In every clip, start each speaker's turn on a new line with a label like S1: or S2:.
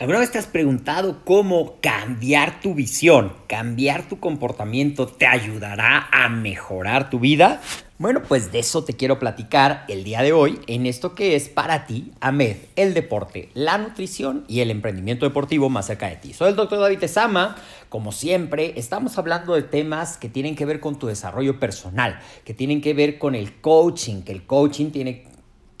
S1: ¿Alguna vez te has preguntado cómo cambiar tu visión, cambiar tu comportamiento te ayudará a mejorar tu vida? Bueno, pues de eso te quiero platicar el día de hoy en esto que es para ti, AMED, el deporte, la nutrición y el emprendimiento deportivo más cerca de ti. Soy el doctor David Esama. Como siempre, estamos hablando de temas que tienen que ver con tu desarrollo personal, que tienen que ver con el coaching, que el coaching tiene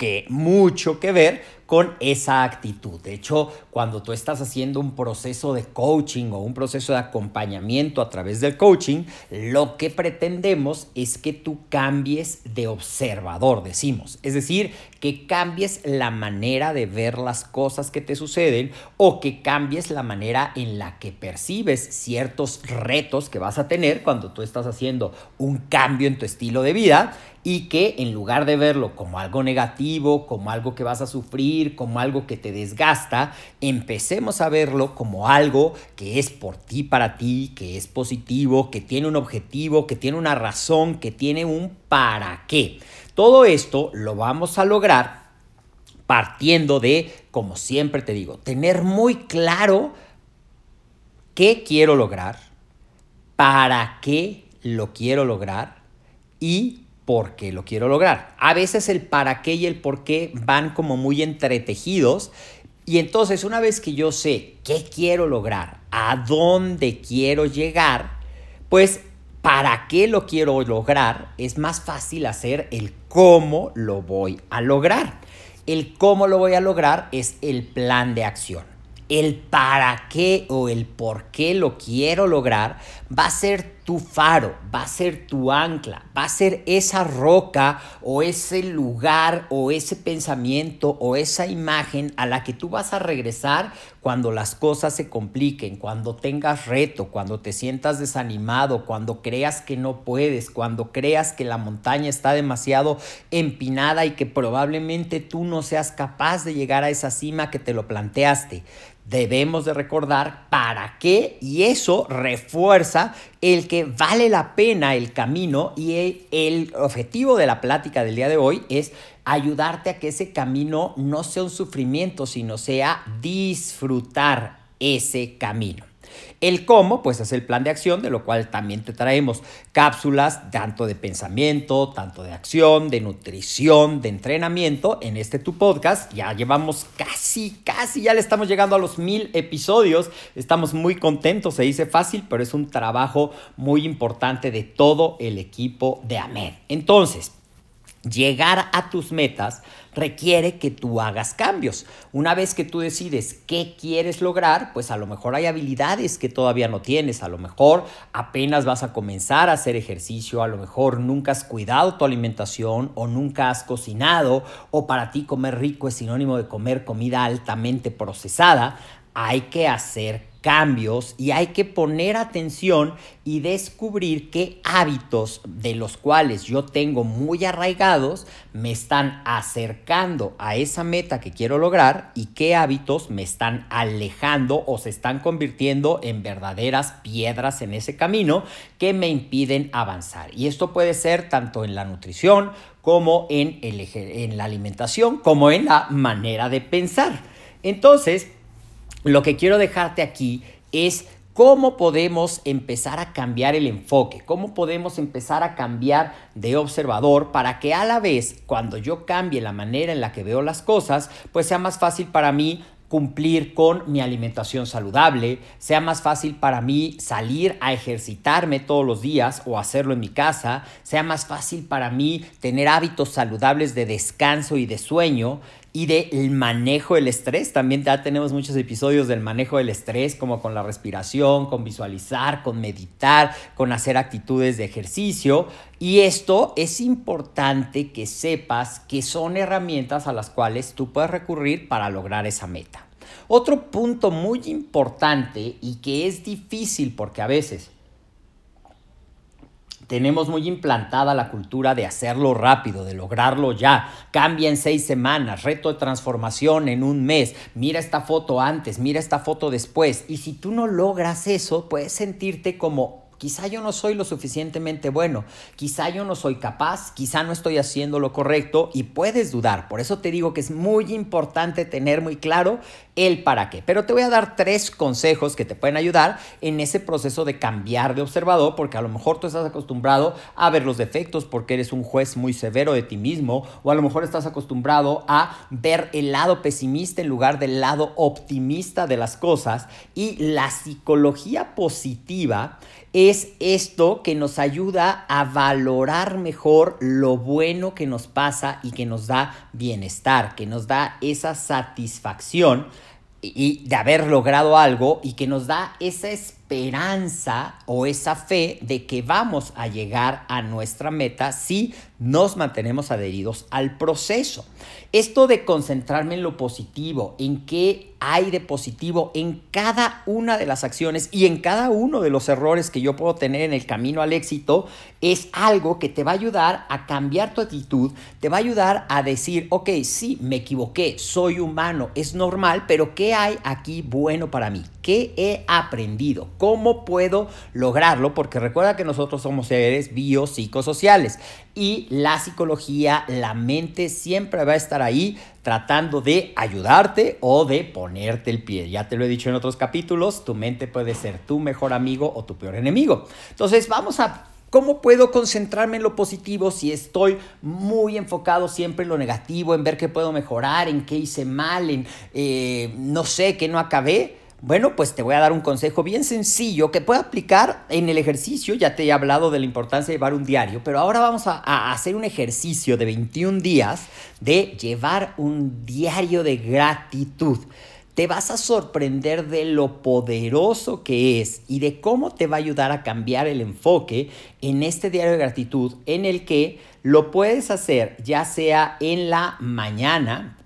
S1: que mucho que ver con esa actitud. De hecho, cuando tú estás haciendo un proceso de coaching o un proceso de acompañamiento a través del coaching, lo que pretendemos es que tú cambies de observador, decimos. Es decir, que cambies la manera de ver las cosas que te suceden o que cambies la manera en la que percibes ciertos retos que vas a tener cuando tú estás haciendo un cambio en tu estilo de vida y que en lugar de verlo como algo negativo, como algo que vas a sufrir, como algo que te desgasta, empecemos a verlo como algo que es por ti, para ti, que es positivo, que tiene un objetivo, que tiene una razón, que tiene un para qué. Todo esto lo vamos a lograr partiendo de, como siempre te digo, tener muy claro qué quiero lograr, para qué lo quiero lograr y por qué lo quiero lograr. A veces el para qué y el por qué van como muy entretejidos y entonces una vez que yo sé qué quiero lograr, a dónde quiero llegar, pues para qué lo quiero lograr, es más fácil hacer el cómo lo voy a lograr. El cómo lo voy a lograr es el plan de acción el para qué o el por qué lo quiero lograr va a ser tu faro, va a ser tu ancla, va a ser esa roca o ese lugar o ese pensamiento o esa imagen a la que tú vas a regresar cuando las cosas se compliquen, cuando tengas reto, cuando te sientas desanimado, cuando creas que no puedes, cuando creas que la montaña está demasiado empinada y que probablemente tú no seas capaz de llegar a esa cima que te lo planteaste debemos de recordar para qué y eso refuerza el que vale la pena el camino y el objetivo de la plática del día de hoy es ayudarte a que ese camino no sea un sufrimiento, sino sea disfrutar ese camino. El cómo, pues es el plan de acción, de lo cual también te traemos cápsulas tanto de pensamiento, tanto de acción, de nutrición, de entrenamiento en este tu podcast. Ya llevamos casi, casi, ya le estamos llegando a los mil episodios. Estamos muy contentos, se dice fácil, pero es un trabajo muy importante de todo el equipo de AMED. Entonces, Llegar a tus metas requiere que tú hagas cambios. Una vez que tú decides qué quieres lograr, pues a lo mejor hay habilidades que todavía no tienes, a lo mejor apenas vas a comenzar a hacer ejercicio, a lo mejor nunca has cuidado tu alimentación o nunca has cocinado o para ti comer rico es sinónimo de comer comida altamente procesada. Hay que hacer cambios y hay que poner atención y descubrir qué hábitos de los cuales yo tengo muy arraigados me están acercando a esa meta que quiero lograr y qué hábitos me están alejando o se están convirtiendo en verdaderas piedras en ese camino que me impiden avanzar. Y esto puede ser tanto en la nutrición como en, el, en la alimentación, como en la manera de pensar. Entonces, lo que quiero dejarte aquí es cómo podemos empezar a cambiar el enfoque, cómo podemos empezar a cambiar de observador para que a la vez, cuando yo cambie la manera en la que veo las cosas, pues sea más fácil para mí cumplir con mi alimentación saludable, sea más fácil para mí salir a ejercitarme todos los días o hacerlo en mi casa, sea más fácil para mí tener hábitos saludables de descanso y de sueño y del manejo del estrés. También ya tenemos muchos episodios del manejo del estrés, como con la respiración, con visualizar, con meditar, con hacer actitudes de ejercicio. Y esto es importante que sepas que son herramientas a las cuales tú puedes recurrir para lograr esa meta. Otro punto muy importante y que es difícil porque a veces tenemos muy implantada la cultura de hacerlo rápido, de lograrlo ya. Cambia en seis semanas, reto de transformación en un mes. Mira esta foto antes, mira esta foto después. Y si tú no logras eso, puedes sentirte como Quizá yo no soy lo suficientemente bueno, quizá yo no soy capaz, quizá no estoy haciendo lo correcto y puedes dudar. Por eso te digo que es muy importante tener muy claro el para qué. Pero te voy a dar tres consejos que te pueden ayudar en ese proceso de cambiar de observador, porque a lo mejor tú estás acostumbrado a ver los defectos porque eres un juez muy severo de ti mismo, o a lo mejor estás acostumbrado a ver el lado pesimista en lugar del lado optimista de las cosas. Y la psicología positiva es esto que nos ayuda a valorar mejor lo bueno que nos pasa y que nos da bienestar, que nos da esa satisfacción y de haber logrado algo y que nos da esa esperanza o esa fe de que vamos a llegar a nuestra meta si nos mantenemos adheridos al proceso. Esto de concentrarme en lo positivo, en qué hay de positivo en cada una de las acciones y en cada uno de los errores que yo puedo tener en el camino al éxito, es algo que te va a ayudar a cambiar tu actitud, te va a ayudar a decir, ok, sí, me equivoqué, soy humano, es normal, pero ¿qué hay aquí bueno para mí? ¿Qué he aprendido? ¿Cómo puedo lograrlo? Porque recuerda que nosotros somos seres biopsicosociales y la psicología, la mente siempre va a estar ahí tratando de ayudarte o de ponerte el pie. Ya te lo he dicho en otros capítulos, tu mente puede ser tu mejor amigo o tu peor enemigo. Entonces vamos a ¿Cómo puedo concentrarme en lo positivo si estoy muy enfocado siempre en lo negativo, en ver qué puedo mejorar, en qué hice mal, en eh, no sé, qué no acabé? Bueno, pues te voy a dar un consejo bien sencillo que puedo aplicar en el ejercicio. Ya te he hablado de la importancia de llevar un diario, pero ahora vamos a, a, hacer un ejercicio de 21 días de llevar un diario de gratitud. Te vas a sorprender de lo poderoso que es y de cómo te va a ayudar a cambiar el enfoque en este diario de gratitud en el que lo puedes hacer ya sea en la mañana,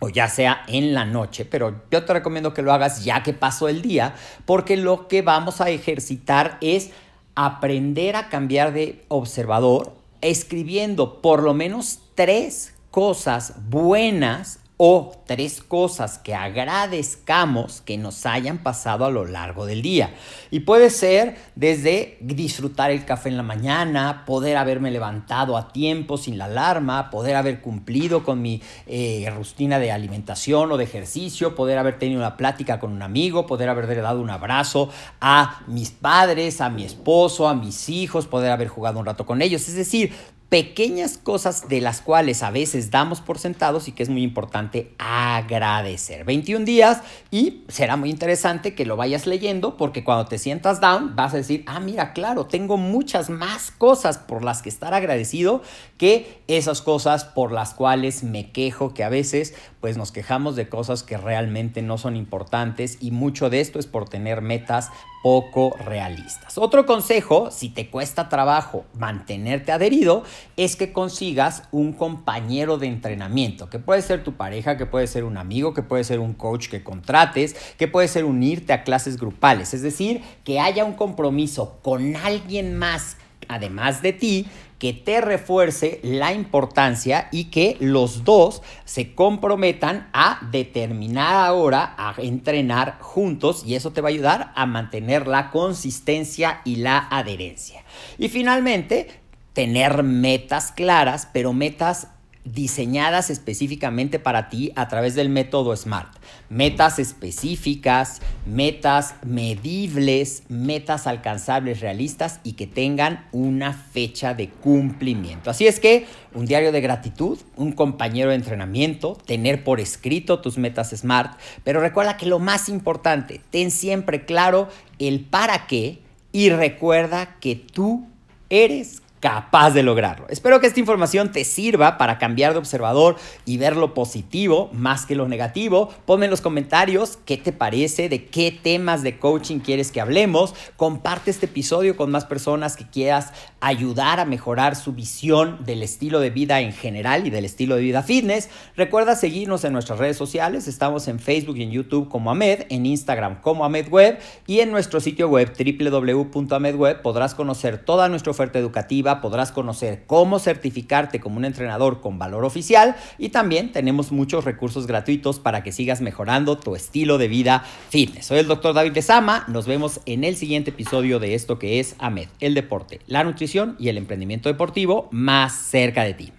S1: o ya sea en la noche, pero yo te recomiendo que lo hagas ya que pasó el día, porque lo que vamos a ejercitar es aprender a cambiar de observador escribiendo por lo menos tres cosas buenas o tres cosas que agradezcamos que nos hayan pasado a lo largo del día. Y puede ser desde disfrutar el café en la mañana, poder haberme levantado a tiempo sin la alarma, poder haber cumplido con mi eh, rutina de alimentación o de ejercicio, poder haber tenido una plática con un amigo, poder haberle dado un abrazo a mis padres, a mi esposo, a mis hijos, poder haber jugado un rato con ellos. Es decir, pequeñas cosas de las cuales a veces damos por sentados y que es muy importante agradecer. 21 días y será muy interesante que lo vayas leyendo porque cuando te sientas down vas a decir, ah, mira, claro, tengo muchas más cosas por las que estar agradecido que esas cosas por las cuales me quejo, que a veces pues nos quejamos de cosas que realmente no son importantes y mucho de esto es por tener metas poco realistas. Otro consejo, si te cuesta trabajo mantenerte adherido, es que consigas un compañero de entrenamiento, que puede ser tu pareja, que puede ser un amigo, que puede ser un coach que contrates, que puede ser unirte a clases grupales, es decir, que haya un compromiso con alguien más además de ti, que te refuerce la importancia y que los dos se comprometan a determinada hora a entrenar juntos y eso te va a ayudar a mantener la consistencia y la adherencia. Y finalmente, tener metas claras, pero metas diseñadas específicamente para ti a través del método SMART. Metas específicas, metas medibles, metas alcanzables, realistas y que tengan una fecha de cumplimiento. Así es que un diario de gratitud, un compañero de entrenamiento, tener por escrito tus metas SMART, pero recuerda que lo más importante, ten siempre claro el para qué y recuerda que tú eres capaz de lograrlo. Espero que esta información te sirva para cambiar de observador y ver lo positivo más que lo negativo. Ponme en los comentarios qué te parece, de qué temas de coaching quieres que hablemos. Comparte este episodio con más personas que quieras ayudar a mejorar su visión del estilo de vida en general y del estilo de vida fitness. Recuerda seguirnos en nuestras redes sociales. Estamos en Facebook y en YouTube como Ahmed, en Instagram como Ahmed Web y en nuestro sitio web www.ahmedweb podrás conocer toda nuestra oferta educativa podrás conocer cómo certificarte como un entrenador con valor oficial y también tenemos muchos recursos gratuitos para que sigas mejorando tu estilo de vida fitness. Soy el doctor David Lezama, nos vemos en el siguiente episodio de esto que es AMED, el deporte, la nutrición y el emprendimiento deportivo más cerca de ti.